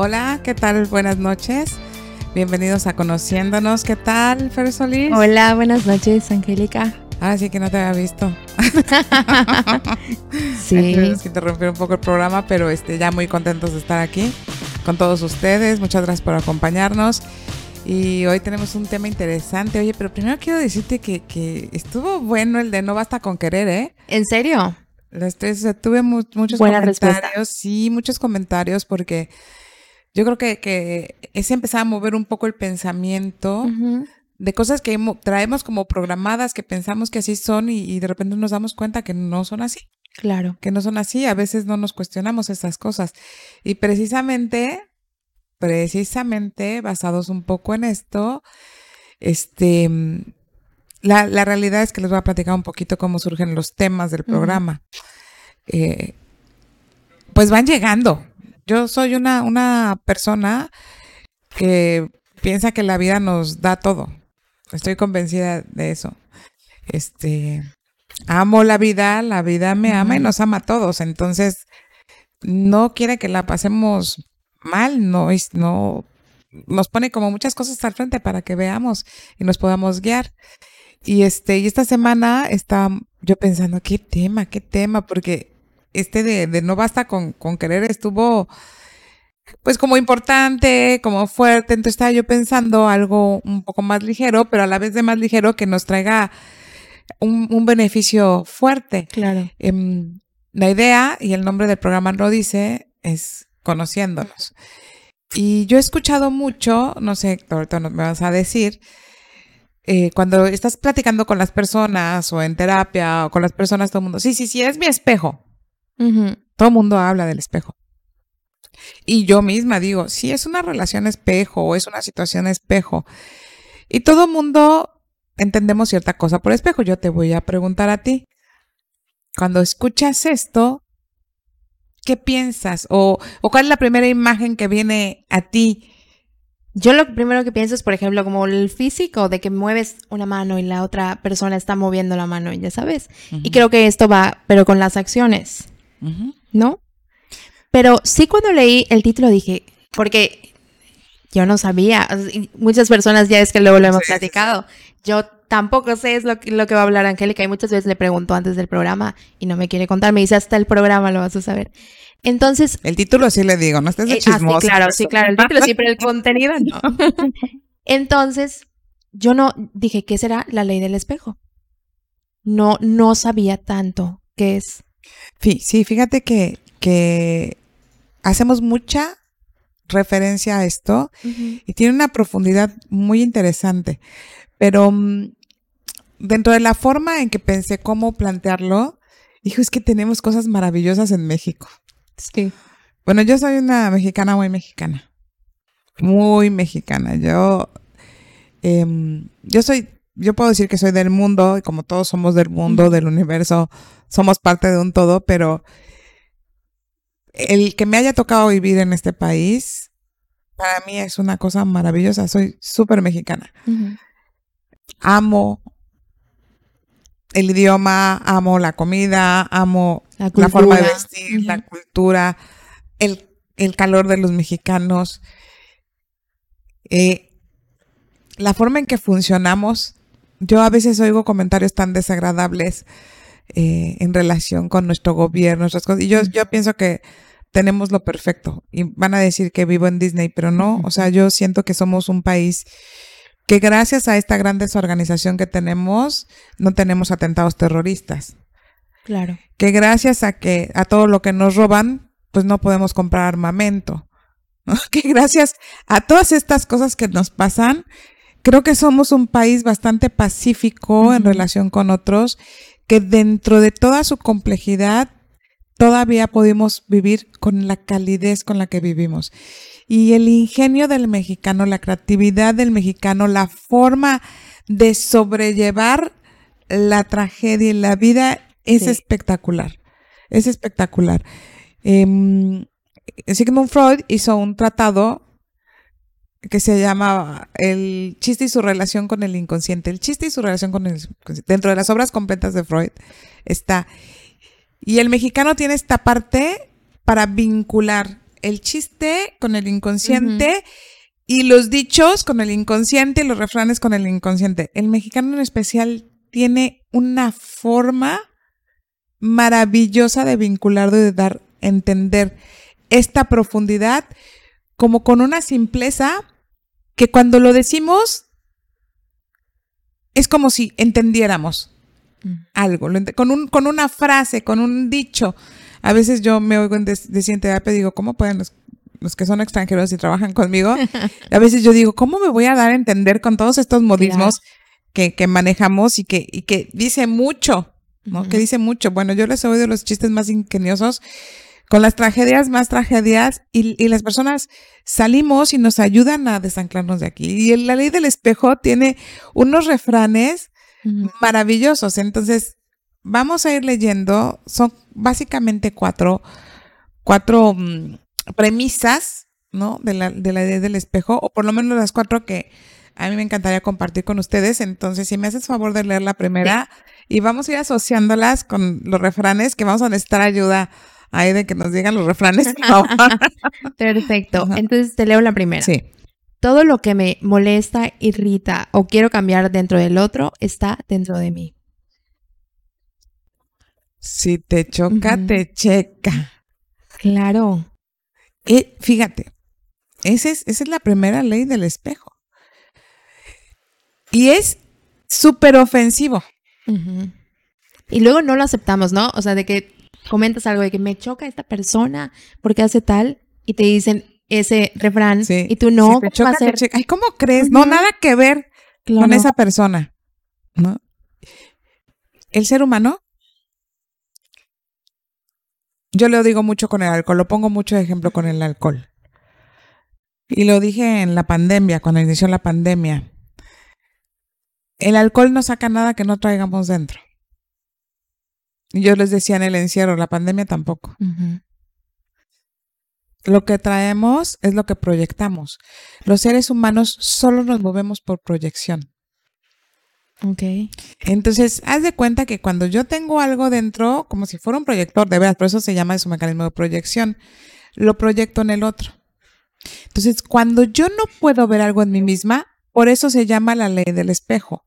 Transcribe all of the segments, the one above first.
Hola, ¿qué tal? Buenas noches. Bienvenidos a Conociéndonos. ¿Qué tal, Fer Solís? Hola, buenas noches, Angélica. Ahora sí que no te había visto. sí. Tuvimos que interrumpir un poco el programa, pero este, ya muy contentos de estar aquí con todos ustedes. Muchas gracias por acompañarnos. Y hoy tenemos un tema interesante. Oye, pero primero quiero decirte que, que estuvo bueno el de No Basta con Querer, ¿eh? ¿En serio? tuve muchos comentarios. Sí, muchos comentarios porque yo creo que, que es empezar a mover un poco el pensamiento de cosas que traemos como programadas, que pensamos que así son y, de repente nos damos cuenta que no son así. Claro. Que no son así, a veces no nos cuestionamos esas cosas. Y precisamente, precisamente basados un poco en esto, este, la, la realidad es que les voy a platicar un poquito cómo surgen los temas del programa. Eh, pues van llegando. Yo soy una, una persona que piensa que la vida nos da todo. Estoy convencida de eso. Este, amo la vida, la vida me ama y nos ama a todos. Entonces, no quiere que la pasemos mal, no, no nos pone como muchas cosas al frente para que veamos y nos podamos guiar. Y este, y esta semana está yo pensando, qué tema, qué tema, porque este de, de no basta con, con querer estuvo pues como importante, como fuerte. Entonces estaba yo pensando algo un poco más ligero, pero a la vez de más ligero que nos traiga un, un beneficio fuerte. Claro. Em, la idea, y el nombre del programa lo dice, es conociéndonos. Y yo he escuchado mucho, no sé, ahorita me vas a decir, eh, cuando estás platicando con las personas o en terapia o con las personas, todo el mundo, sí, sí, sí, es mi espejo. Todo el mundo habla del espejo. Y yo misma digo, si es una relación espejo o es una situación espejo. Y todo mundo entendemos cierta cosa por espejo. Yo te voy a preguntar a ti, cuando escuchas esto, ¿qué piensas? O, o cuál es la primera imagen que viene a ti? Yo lo primero que pienso es, por ejemplo, como el físico, de que mueves una mano y la otra persona está moviendo la mano, ya sabes. Y creo que esto va, pero con las acciones, ¿no? Pero sí cuando leí el título dije, porque yo no sabía, muchas personas ya es que luego lo hemos platicado, yo tampoco sé es lo que, lo que va a hablar Angélica y muchas veces le pregunto antes del programa y no me quiere contar, me dice hasta el programa lo vas a saber. Entonces... El título sí le digo, no estés de chismosa. Eh, ah, sí, claro, sí, claro, el título sí, pero el contenido no. Entonces, yo no dije, ¿qué será la ley del espejo? No, no sabía tanto qué es. Sí, sí, fíjate que, que hacemos mucha referencia a esto y tiene una profundidad muy interesante. Pero mm, dentro de la forma en que pensé cómo plantearlo, dijo, es que tenemos cosas maravillosas en México. Sí. Bueno, yo soy una mexicana muy mexicana. Muy mexicana. Yo, em, yo soy, yo puedo decir que soy del mundo, y como todos somos del mundo, del universo, somos parte de un todo, pero el que me haya tocado vivir en este país, para mí es una cosa maravillosa. Soy súper mexicana. Amo el idioma, amo la comida, amo la, forma de vestir, la cultura, el, el, calor de los mexicanos, eh, la forma en que funcionamos. Yo a veces oigo comentarios tan desagradables eh, en relación con nuestro gobierno, nuestras cosas. Y yo, yo pienso que tenemos lo perfecto. Y van a decir que vivo en Disney, pero no. O sea, yo siento que somos un país que gracias a esta gran desorganización que tenemos, no tenemos atentados terroristas. Claro. Que gracias a que a todo lo que nos roban, pues no podemos comprar armamento. Que gracias a todas estas cosas que nos pasan, creo que somos un país bastante pacífico en relación con otros, que dentro de toda su complejidad todavía podemos vivir con la calidez con la que vivimos. Y el ingenio del mexicano, la creatividad del mexicano, la forma de sobrellevar la tragedia y la vida es espectacular. Es espectacular. Eh, Sigmund Freud hizo un tratado que se llama El chiste y su relación con el inconsciente. El chiste y su relación con el inconsciente. Dentro de las obras completas de Freud está y el mexicano tiene esta parte para vincular el chiste con el inconsciente y los dichos con el inconsciente y los refranes con el inconsciente. El mexicano en especial tiene una forma maravillosa de vincular, de dar, entender esta profundidad como con una simpleza que cuando lo decimos es como si entendiéramos mm. algo, con, un, con una frase, con un dicho. A veces yo me oigo en decir terapia y digo, ¿cómo pueden los, que son extranjeros y trabajan conmigo? a veces yo digo, ¿cómo me voy a dar a entender con todos estos modismos que, manejamos y que, y que dice mucho, ¿no? Que dice mucho. Bueno, yo les he oído los chistes más ingeniosos con las tragedias más tragedias y, las personas salimos y nos ayudan a desanclarnos de aquí. Y la ley del espejo tiene unos refranes maravillosos. Entonces, vamos a ir leyendo. Son básicamente cuatro, cuatro mm, premisas, ¿no? De la, de la ley del espejo, o por lo menos las cuatro que a mí me encantaría compartir con ustedes. Entonces, si me haces favor de leer la primera y vamos a ir asociándolas con los refranes que vamos a necesitar ayuda ahí de que nos digan los refranes. Perfecto. Entonces te leo la primera. Sí. Todo lo que me molesta, irrita o quiero cambiar dentro del otro está dentro de mí. Si te choca, te checa. Claro. Y fíjate, esa es, esa es la primera ley del espejo. Y es súper ofensivo. Y luego no lo aceptamos, ¿no? O sea, de que comentas algo de que me choca esta persona porque hace tal y te dicen ese refrán y tú no, ¿cómo, choca, Ay, ¿cómo crees? No, nada que ver con esa persona, ¿no? El ser humano, yo lo digo mucho con el alcohol, lo pongo mucho de ejemplo con el alcohol. Y lo dije en la pandemia, cuando inició la pandemia. El alcohol no saca nada que no traigamos dentro. Yo les decía en el encierro, la pandemia tampoco. Lo que traemos es lo que proyectamos. Los seres humanos solo nos movemos por proyección. Ok. Entonces, haz de cuenta que cuando yo tengo algo dentro, como si fuera un proyector, de verdad, por eso se llama su mecanismo de proyección, lo proyecto en el otro. Entonces, cuando yo no puedo ver algo en mí misma, por eso se llama la ley del espejo.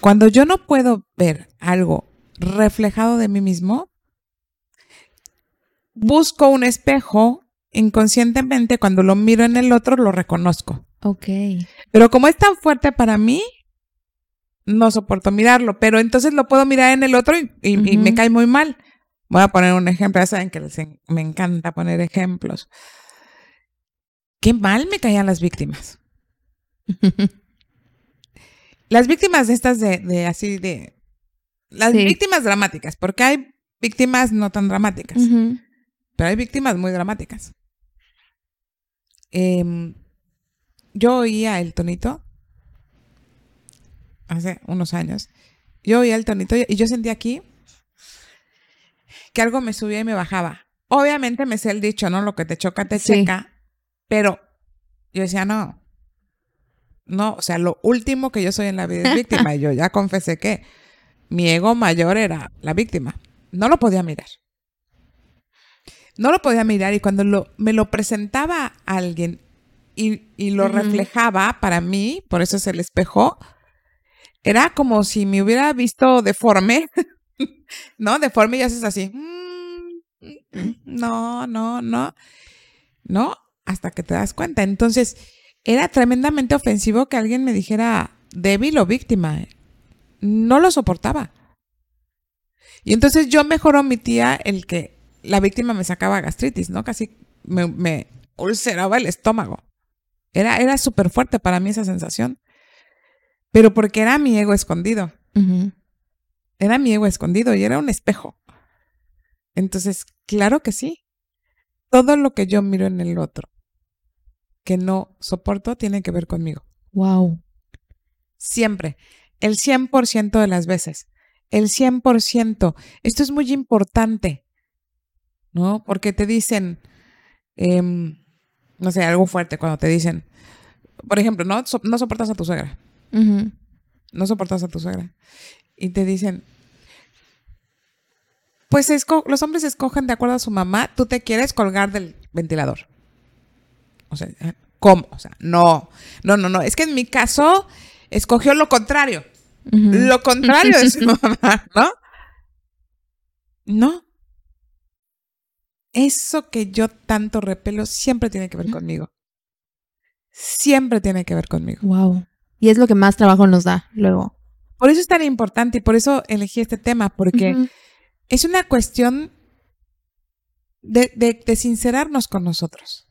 Cuando yo no puedo ver algo reflejado de mí mismo, busco un espejo inconscientemente, cuando lo miro en el otro, lo reconozco. Ok. Pero como es tan fuerte para mí, no soporto mirarlo, pero entonces lo puedo mirar en el otro y, me cae muy mal. Voy a poner un ejemplo, ya saben que me encanta poner ejemplos. Qué mal me caían las víctimas. las víctimas de estas de, de así de las víctimas dramáticas, porque hay víctimas no tan dramáticas, pero hay víctimas muy dramáticas. Em, yo oía el tonito hace unos años. Yo oía el tonito y yo sentía aquí que algo me subía y me bajaba. Obviamente me sé el dicho, ¿no? Lo que te choca, te checa. Pero yo decía, no. No, o sea, lo último que yo soy en la vida es víctima. y yo ya confesé que mi ego mayor era la víctima. No lo podía mirar. No lo podía mirar y cuando lo, me lo presentaba alguien y, lo reflejaba para mí, por eso es el espejo, era como si me hubiera visto deforme, ¿no? Deforme y haces así. Mm, no, no, no. No, hasta que te das cuenta. Entonces, era tremendamente ofensivo que alguien me dijera débil o víctima no lo soportaba. Y entonces yo mejor omitía el que la víctima me sacaba gastritis, ¿no? Casi me, ulceraba el estómago. Era, era súper fuerte para mí esa sensación. Pero porque era mi ego escondido. Era mi ego escondido y era un espejo. Entonces, claro que sí. Todo lo que yo miro en el otro que no soporto tiene que ver conmigo. Wow. Siempre el 100% de las veces. El 100%. Esto es muy importante, ¿no? Porque te dicen, em, no sé, algo fuerte cuando te dicen, por ejemplo, no, no soportas a tu suegra. No soportas a tu suegra. Y te dicen, pues los hombres escogen de acuerdo a su mamá, tú te quieres colgar del ventilador. O sea, ¿cómo? O sea, no, no, no, no. Es que en mi caso escogió lo contrario. Lo contrario su mamá, ¿no? No. Eso que yo tanto repelo siempre tiene que ver conmigo. Siempre tiene que ver conmigo. Wow. Y es lo que más trabajo nos da luego. Por eso es tan importante y por eso elegí este tema, porque es una cuestión de, de, sincerarnos con nosotros.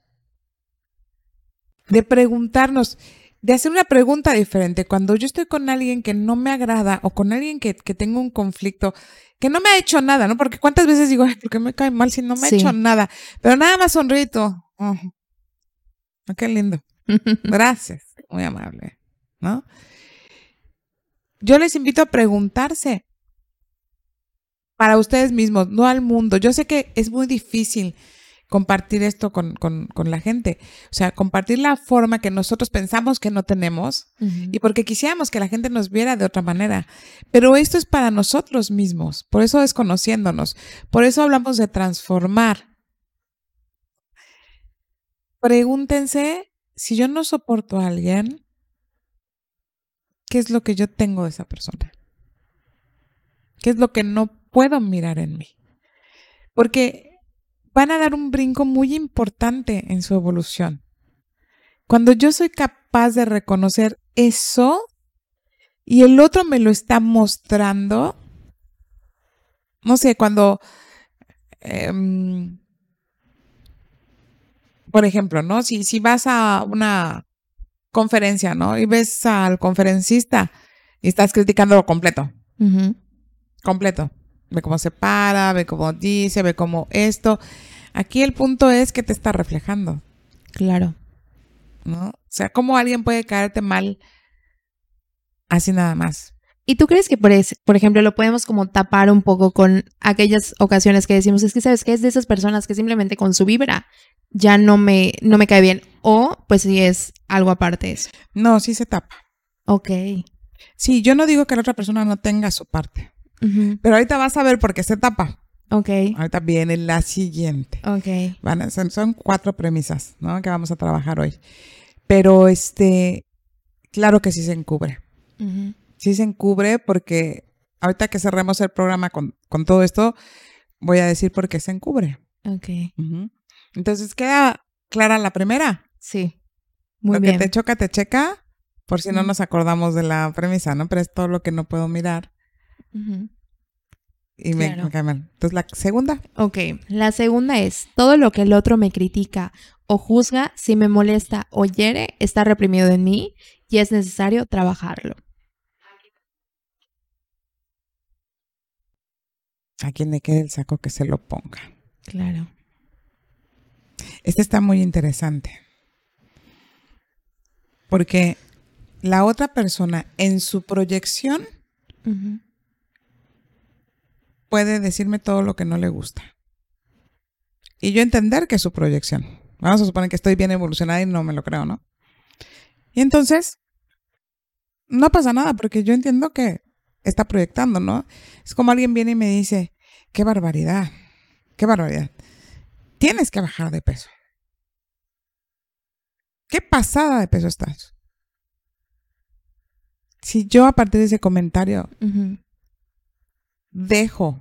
De preguntarnos, de hacer una pregunta diferente. Cuando yo estoy con alguien que no me agrada o con alguien que, que tengo un conflicto, que no me ha hecho nada, ¿no? Porque cuántas veces digo, ay, ¿por qué me cae mal si no me ha hecho nada? Pero nada más sonrito. Oh, qué lindo. Gracias. Muy amable. ¿No? Yo les invito a preguntarse para ustedes mismos, no al mundo. Yo sé que es muy difícil compartir esto con, la gente. O sea, compartir la forma que nosotros pensamos que no tenemos y porque quisiéramos que la gente nos viera de otra manera. Pero esto es para nosotros mismos, por eso es conociéndonos, por eso hablamos de transformar. Pregúntense si yo no soporto a alguien, ¿qué es lo que yo tengo de esa persona? ¿Qué es lo que no puedo mirar en mí? Porque van a dar un brinco muy importante en su evolución. Cuando yo soy capaz de reconocer eso y el otro me lo está mostrando, no sé, cuando, em, por ejemplo, ¿no? Si, si vas a una conferencia, ¿no? Y ves al conferencista y estás criticándolo completo. Completo ve cómo se para, ve cómo dice, ve cómo esto. Aquí el punto es que te está reflejando. Claro. ¿No? O sea, ¿cómo alguien puede caerte mal así nada más? ¿Y tú crees que, por, por ejemplo, lo podemos como tapar un poco con aquellas ocasiones que decimos, es que sabes que es de esas personas que simplemente con su vibra ya no me, no me cae bien? O pues si es algo aparte de eso. No, sí se tapa. Ok. Sí, yo no digo que la otra persona no tenga su parte. Pero ahorita vas a ver por qué se tapa. Ok. Ahorita viene la siguiente. Ok. Van son, cuatro premisas, ¿no? Que vamos a trabajar hoy. Pero este, claro que sí se encubre. Sí se encubre porque ahorita que cerremos el programa con, todo esto, voy a decir por qué se encubre. Ok. Entonces, ¿queda clara la primera? Sí. Muy lo que te choca, te checa, por si no nos acordamos de la premisa, ¿no? Pero es todo lo que no puedo mirar. Y me, cae mal. Entonces, la segunda. Ok, la segunda es, todo lo que el otro me critica o juzga, si me molesta o hiere, está reprimido en mí y es necesario trabajarlo. A quien le quede el saco que se lo ponga. Claro. Este está muy interesante. Porque la otra persona en su proyección puede decirme todo lo que no le gusta. Y yo entender que es su proyección. Vamos a suponer que estoy bien evolucionada y no me lo creo, ¿no? Y entonces, no pasa nada porque yo entiendo que está proyectando, ¿no? Es como alguien viene y me dice, qué barbaridad, qué barbaridad. Tienes que bajar de peso. ¿Qué pasada de peso estás? Si yo a partir de ese comentario dejo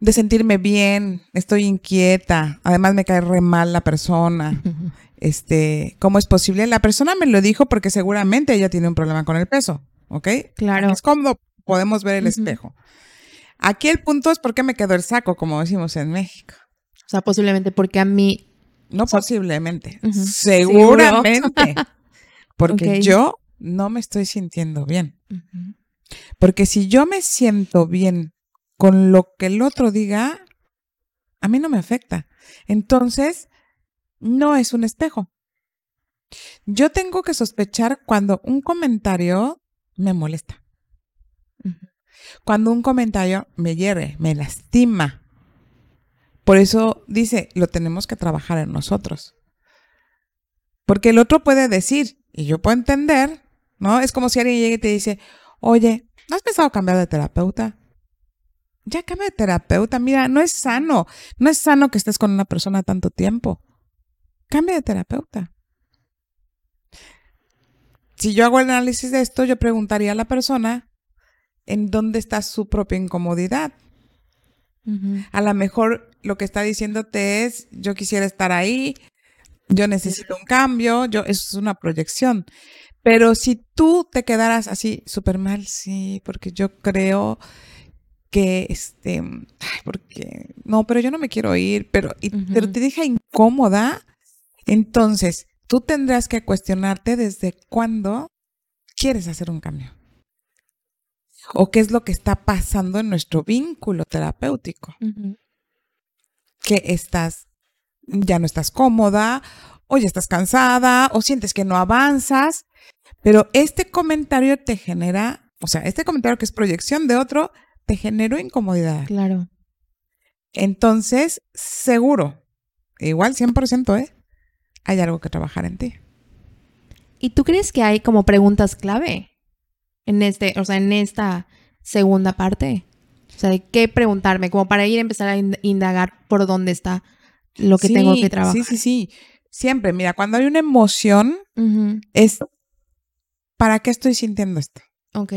de sentirme bien, estoy inquieta, además me cae re mal la persona. Este, ¿cómo es posible? La persona me lo dijo porque seguramente ella tiene un problema con el peso, ¿ok? Claro. Es como podemos ver el espejo. Aquí el punto es por qué me quedó el saco, como decimos en México. O sea, posiblemente porque a mí. No posiblemente, seguramente. Porque yo no me estoy sintiendo bien. Porque si yo me siento bien con lo que el otro diga, a mí no me afecta. Entonces, no es un espejo. Yo tengo que sospechar cuando un comentario me molesta. Cuando un comentario me hiere, me lastima. Por eso dice, lo tenemos que trabajar en nosotros. Porque el otro puede decir, y yo puedo entender, ¿no? Es como si alguien llegue y te dice, oye, ¿no has pensado cambiar de terapeuta? ya cambia de terapeuta. Mira, no es sano. No es sano que estés con una persona tanto tiempo. Cambia de terapeuta. Si yo hago el análisis de esto, yo preguntaría a la persona en dónde está su propia incomodidad. A lo mejor lo que está diciéndote es, yo quisiera estar ahí, yo necesito un cambio, yo, eso es una proyección. Pero si tú te quedaras así súper mal, sí, porque yo creo que, este, porque, no, pero yo no me quiero ir, pero, pero te deja incómoda, entonces tú tendrás que cuestionarte desde cuándo quieres hacer un cambio. O qué es lo que está pasando en nuestro vínculo terapéutico. Que estás, ya no estás cómoda, o ya estás cansada, o sientes que no avanzas, pero este comentario te genera, o sea, este comentario que es proyección de otro, te generó incomodidad. Claro. Entonces, seguro, igual 100%, ¿eh? Hay algo que trabajar en ti. ¿Y tú crees que hay como preguntas clave en este, o sea, en esta segunda parte? O sea, de qué preguntarme, como para ir a empezar a indagar por dónde está lo que tengo que trabajar. Sí, sí, sí. Siempre, mira, cuando hay una emoción, es ¿para qué estoy sintiendo esto? Ok.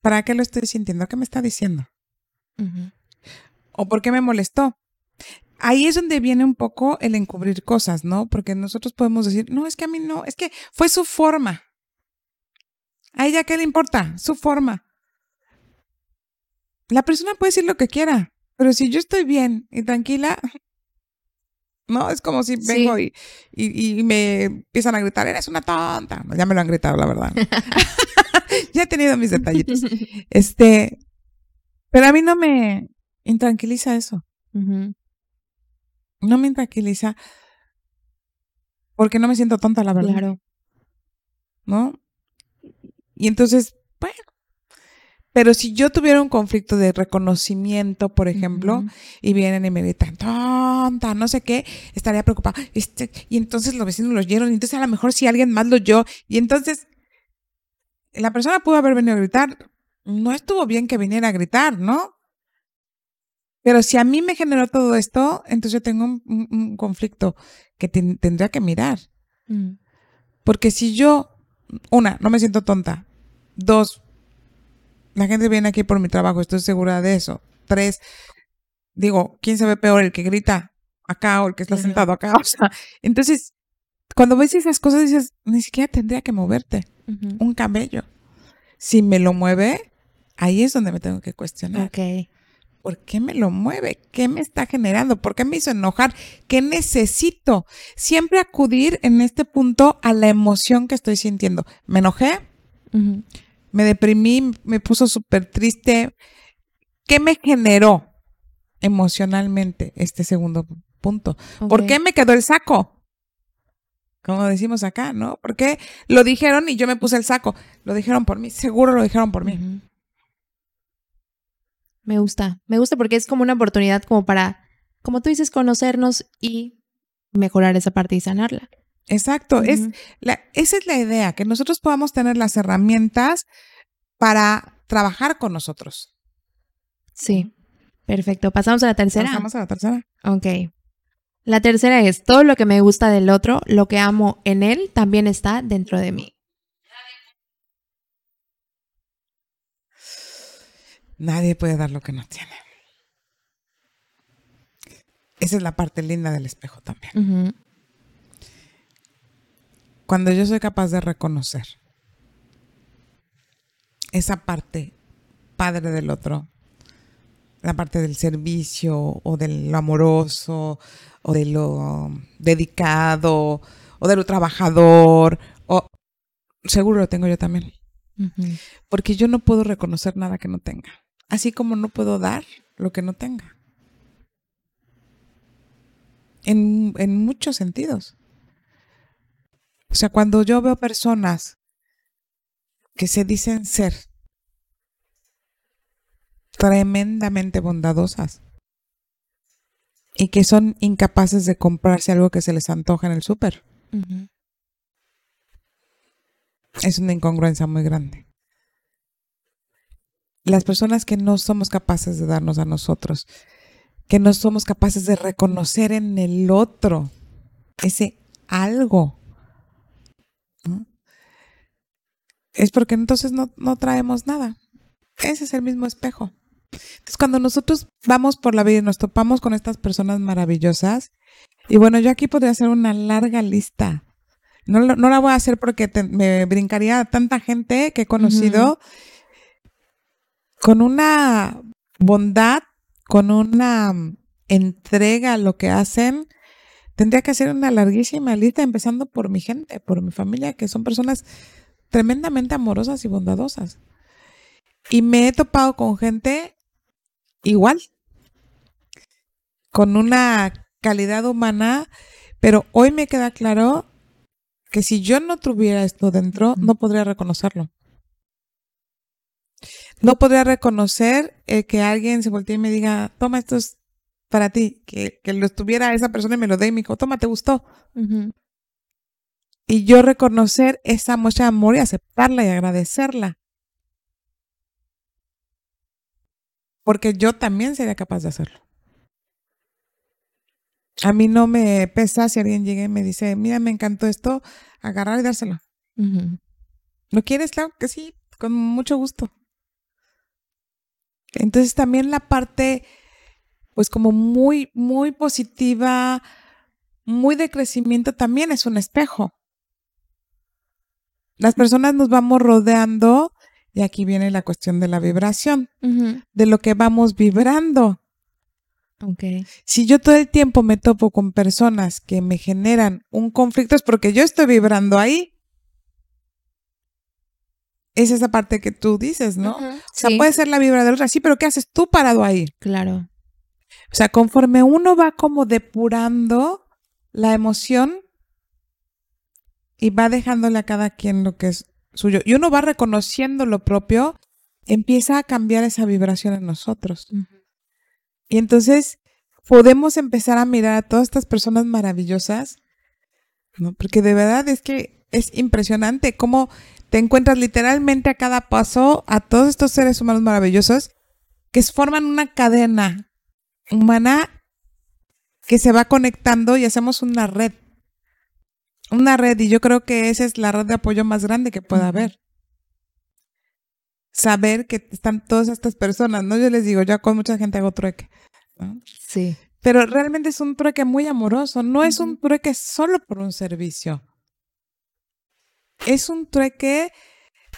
¿Para qué lo estoy sintiendo? ¿Qué me está diciendo? ¿O por qué me molestó? Ahí es donde viene un poco el encubrir cosas, ¿no? Porque nosotros podemos decir, no, es que a mí no, es que fue su forma. ¿A ella qué le importa? Su forma. La persona puede decir lo que quiera, pero si yo estoy bien y tranquila, ¿no? Es como si vengo y, y, me empiezan a gritar, eres una tonta. Ya me lo han gritado, la verdad. ya he tenido mis detallitos. Este, pero a mí no me intranquiliza eso. No me intranquiliza porque no me siento tonta, la verdad. Claro. ¿No? Y entonces, bueno, pero si yo tuviera un conflicto de reconocimiento, por ejemplo, y vienen y me gritan, tonta, no sé qué, estaría preocupada. Este, y entonces los vecinos lo oyeron, y entonces a lo mejor si alguien más lo oyó, y entonces la persona pudo haber venido a gritar, no estuvo bien que viniera a gritar, ¿no? Pero si a mí me generó todo esto, entonces yo tengo un, conflicto que tendría que mirar. Mm. Porque si yo, una, no me siento tonta, dos, la gente viene aquí por mi trabajo, estoy segura de eso. Tres, digo, ¿quién se ve peor? ¿El que grita acá o el que está sentado acá? O sea, entonces, cuando ves esas cosas dices, ni siquiera tendría que moverte un cabello. Si me lo mueve, ahí es donde me tengo que cuestionar. Ok. ¿Por qué me lo mueve? ¿Qué me está generando? ¿Por qué me hizo enojar? ¿Qué necesito? Siempre acudir en este punto a la emoción que estoy sintiendo. ¿Me enojé? Me deprimí, me puso súper triste. ¿Qué me generó emocionalmente este segundo punto? ¿Por qué me quedó el saco? Como decimos acá, ¿no? ¿Por qué lo dijeron y yo me puse el saco? Lo dijeron por mí, seguro lo dijeron por mí. Me gusta, me gusta porque es como una oportunidad como para, como tú dices, conocernos y mejorar esa parte y sanarla. Exacto, es la, esa es la idea, que nosotros podamos tener las herramientas para trabajar con nosotros. Sí, perfecto. ¿Pasamos a la tercera? Pasamos a la tercera. Ok. La tercera es, todo lo que me gusta del otro, lo que amo en él, también está dentro de mí. Nadie puede dar lo que no tiene. Esa es la parte linda del espejo también cuando yo soy capaz de reconocer esa parte padre del otro, la parte del servicio o de lo amoroso o de lo dedicado o de lo trabajador, o seguro lo tengo yo también. Porque yo no puedo reconocer nada que no tenga, así como no puedo dar lo que no tenga. En, en muchos sentidos. O sea, cuando yo veo personas que se dicen ser tremendamente bondadosas y que son incapaces de comprarse algo que se les antoja en el súper. Es una incongruencia muy grande. las personas que no somos capaces de darnos a nosotros, que no somos capaces de reconocer en el otro ese algo. Es porque entonces no, no traemos nada. Ese es el mismo espejo. Entonces, cuando nosotros vamos por la vida y nos topamos con estas personas maravillosas, y bueno, yo aquí podría hacer una larga lista. No, no la voy a hacer porque me brincaría tanta gente que he conocido con una bondad, con una entrega a lo que hacen. Tendría que hacer una larguísima lista, empezando por mi gente, por mi familia, que son personas tremendamente amorosas y bondadosas. Y me he topado con gente igual, con una calidad humana, pero hoy me queda claro que si yo no tuviera esto dentro, no podría reconocerlo. No podría reconocer eh, que alguien se voltee y me diga, toma, esto es para ti, que, lo estuviera esa persona y me lo dé y me dijo, toma, te gustó. Y yo reconocer esa muestra de amor y aceptarla y agradecerla. porque yo también sería capaz de hacerlo. A mí no me pesa si alguien llega y me dice, mira, me encantó esto, agarrar y dárselo. ¿Lo quieres? Claro que sí, con mucho gusto. Entonces también la parte, pues como muy, muy positiva, muy de crecimiento, también es un espejo. Las personas nos vamos rodeando y aquí viene la cuestión de la vibración, de lo que vamos vibrando. Okay. Si yo todo el tiempo me topo con personas que me generan un conflicto, es porque yo estoy vibrando ahí. Es esa parte que tú dices, ¿no? O sea, puede ser la vibra de otra, sí, pero ¿qué haces tú parado ahí? Claro. O sea, conforme uno va como depurando la emoción y va dejándole a cada quien lo que es suyo y uno va reconociendo lo propio, empieza a cambiar esa vibración en nosotros. Y entonces podemos empezar a mirar a todas estas personas maravillosas, ¿no? Porque de verdad es que es impresionante cómo te encuentras literalmente a cada paso a todos estos seres humanos maravillosos que forman una cadena humana que se va conectando y hacemos una red una red y yo creo que esa es la red de apoyo más grande que pueda haber. Saber que están todas estas personas, ¿no? Yo les digo, ya con mucha gente hago trueque. Sí. Pero realmente es un trueque muy amoroso, no es un trueque solo por un servicio. Es un trueque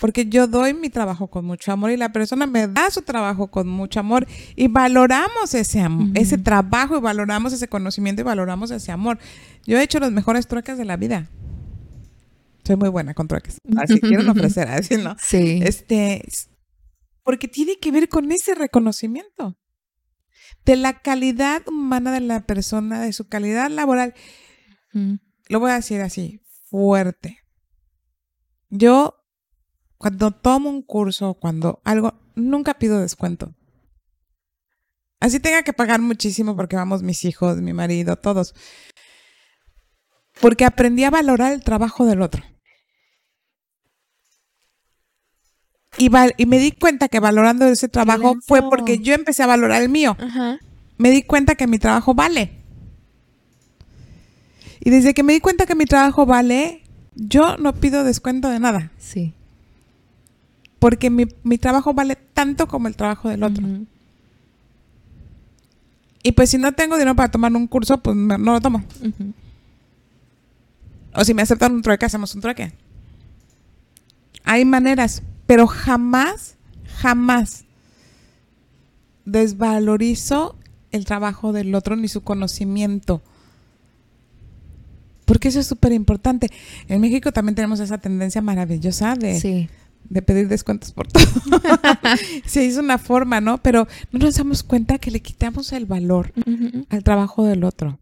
porque yo doy mi trabajo con mucho amor y la persona me da su trabajo con mucho amor y valoramos ese amor, ese trabajo y valoramos ese conocimiento y valoramos ese amor. Yo he hecho los mejores trueques de la vida. Soy muy buena con trueques. Así quiero ofrecer, así no. Sí. Este, porque tiene que ver con ese reconocimiento de la calidad humana de la persona, de su calidad laboral. Lo voy a decir así, fuerte. Yo cuando tomo un curso, cuando algo, nunca pido descuento. Así tenga que pagar muchísimo porque vamos mis hijos, mi marido, todos. Porque aprendí a valorar el trabajo del otro. Y, y me di cuenta que valorando ese trabajo fue porque yo empecé a valorar el mío. Me di cuenta que mi trabajo vale. Y desde que me di cuenta que mi trabajo vale, yo no pido descuento de nada. Sí porque mi, trabajo vale tanto como el trabajo del otro. Y pues si no tengo dinero para tomar un curso, pues no, lo tomo. O si me aceptan un trueque, hacemos un trueque. Hay maneras, pero jamás, jamás desvalorizo el trabajo del otro ni su conocimiento. Porque eso es súper importante. En México también tenemos esa tendencia maravillosa de, sí de pedir descuentos por todo. Se hizo una forma, ¿no? Pero no nos damos cuenta que le quitamos el valor al trabajo del otro.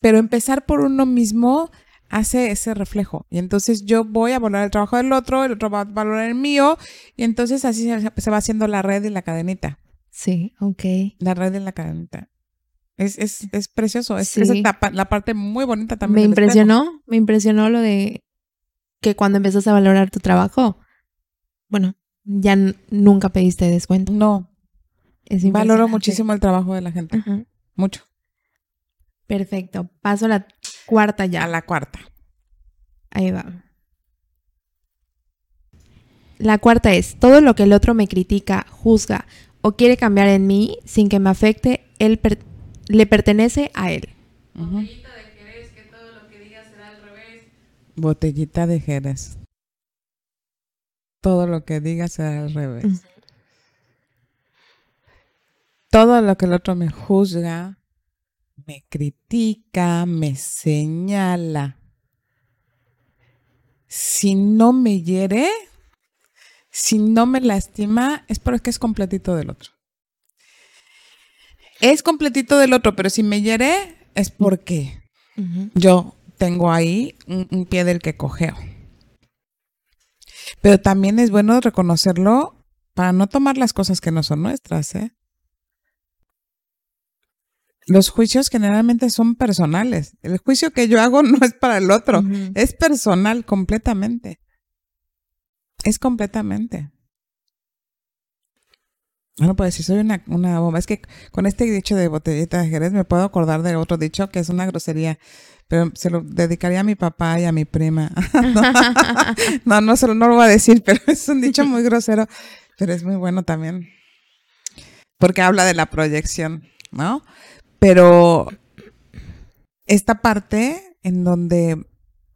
Pero empezar por uno mismo hace ese reflejo. Y entonces yo voy a valorar el trabajo del otro, el otro va a valorar el mío, y entonces así se, va haciendo la red y la cadenita. Sí, ok. La red y la cadenita. Es, es, es precioso, es, la, parte muy bonita también. Me impresionó, me impresionó lo de que cuando empiezas a valorar tu trabajo, bueno, ya nunca pediste descuento. No. Valoro muchísimo el trabajo de la gente. Mucho. Perfecto. Paso a la cuarta ya. A la cuarta. Ahí va. La cuarta es, todo lo que el otro me critica, juzga o quiere cambiar en mí sin que me afecte, él le pertenece a él Jerez, que todo lo que diga será al revés. Botellita de Jerez. Todo lo que diga será al revés. Todo lo que el otro me juzga, me critica, me señala. Si no me hiere, si no me lastima, es porque es completito del otro. Es completito del otro, pero si me hiere, es porque yo tengo ahí un, pie del que cogeo. Pero también es bueno reconocerlo para no tomar las cosas que no son nuestras, ¿eh? Los juicios generalmente son personales. El juicio que yo hago no es para el otro, es personal completamente. Es completamente. Bueno, pues si soy una, una bomba. Es que con este dicho de botellita de Jerez me puedo acordar de otro dicho que es una grosería, pero se lo dedicaría a mi papá y a mi prima. no, no, no, no lo voy a decir, pero es un dicho muy grosero, pero es muy bueno también. Porque habla de la proyección, ¿no? Pero esta parte en donde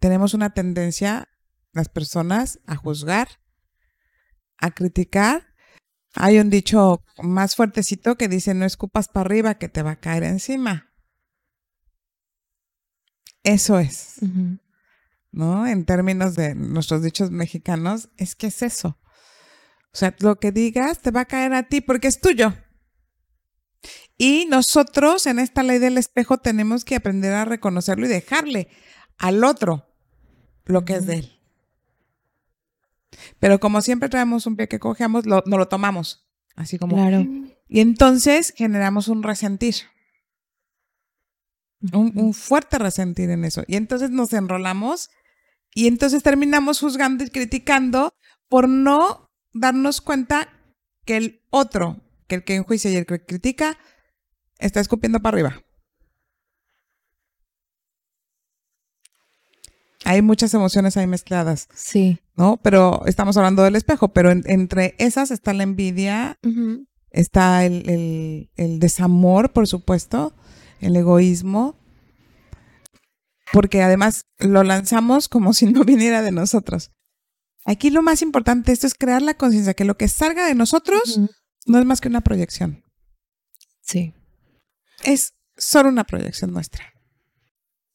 tenemos una tendencia, las personas, a juzgar, a criticar hay un dicho más fuertecito que dice, no escupas para arriba que te va a caer encima. Eso es. ¿No? En términos de nuestros dichos mexicanos, es que es eso. O sea, lo que digas te va a caer a ti porque es tuyo. Y nosotros en esta ley del espejo tenemos que aprender a reconocerlo y dejarle al otro lo que es de él. Pero como siempre traemos un pie que cogemos, no lo tomamos. Así como. Claro. Y entonces generamos un resentir. Un, fuerte resentir en eso. Y entonces nos enrolamos y entonces terminamos juzgando y criticando por no darnos cuenta que el otro, que el que enjuicia y el que critica, está escupiendo para arriba. hay muchas emociones ahí mezcladas. Sí. ¿No? Pero estamos hablando del espejo, pero entre esas está la envidia, está el, desamor, por supuesto, el egoísmo, porque además lo lanzamos como si no viniera de nosotros. Aquí lo más importante esto es crear la conciencia que lo que salga de nosotros no es más que una proyección. Sí. Es solo una proyección nuestra.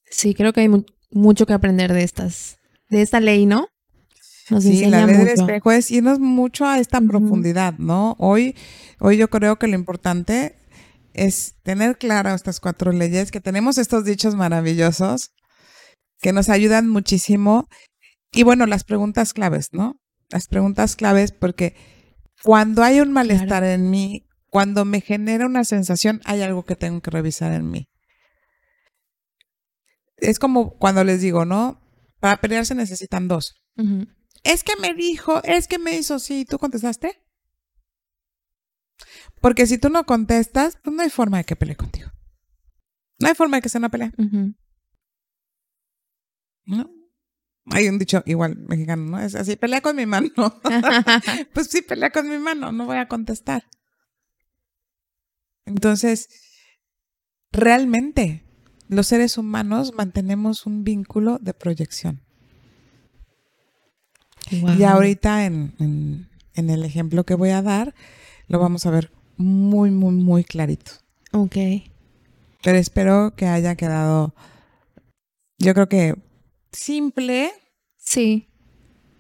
Sí, creo que hay mucho que aprender de estas, de esta ley, ¿no? Nos sí, la ley del espejo es irnos mucho a esta profundidad, ¿no? Hoy, hoy yo creo que lo importante es tener claras estas cuatro leyes, que tenemos estos dichos maravillosos que nos ayudan muchísimo. Y bueno, las preguntas claves, ¿no? Las preguntas claves porque cuando hay un malestar en mí, cuando me genera una sensación, hay algo que tengo que revisar en mí es como cuando les digo, ¿no? Para pelear se necesitan dos. Es que me dijo, es que me hizo, sí, ¿tú contestaste? Porque si tú no contestas, pues no hay forma de que pelee contigo. No hay forma de que sea una pelea. ¿No? Hay un dicho igual mexicano, ¿no? Es así, pelea con mi mano. pues sí, pelea con mi mano, no voy a contestar. Entonces, realmente, los seres humanos mantenemos un vínculo de proyección. Y ahorita en, el ejemplo que voy a dar, lo vamos a ver muy, muy, muy clarito. Ok. Pero espero que haya quedado, yo creo que simple. Sí.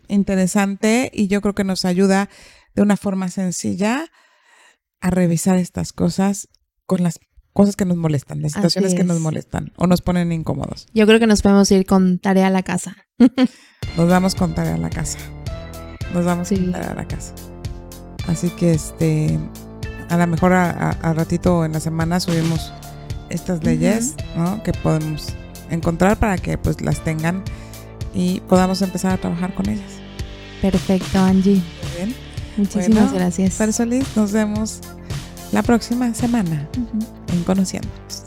Interesante y yo creo que nos ayuda de una forma sencilla a revisar estas cosas con las cosas que nos molestan, las situaciones que nos molestan o nos ponen incómodos. Yo creo que nos podemos ir con tarea a la casa. nos vamos con tarea a la casa. Nos vamos con tarea a la casa. Así que este, a lo mejor a, ratito en la semana subimos estas leyes, ¿no? Que podemos encontrar para que pues las tengan y podamos empezar a trabajar con ellas. Perfecto, Angie. bien. Muchísimas gracias. Solís, nos vemos la próxima semana en Conociéndonos.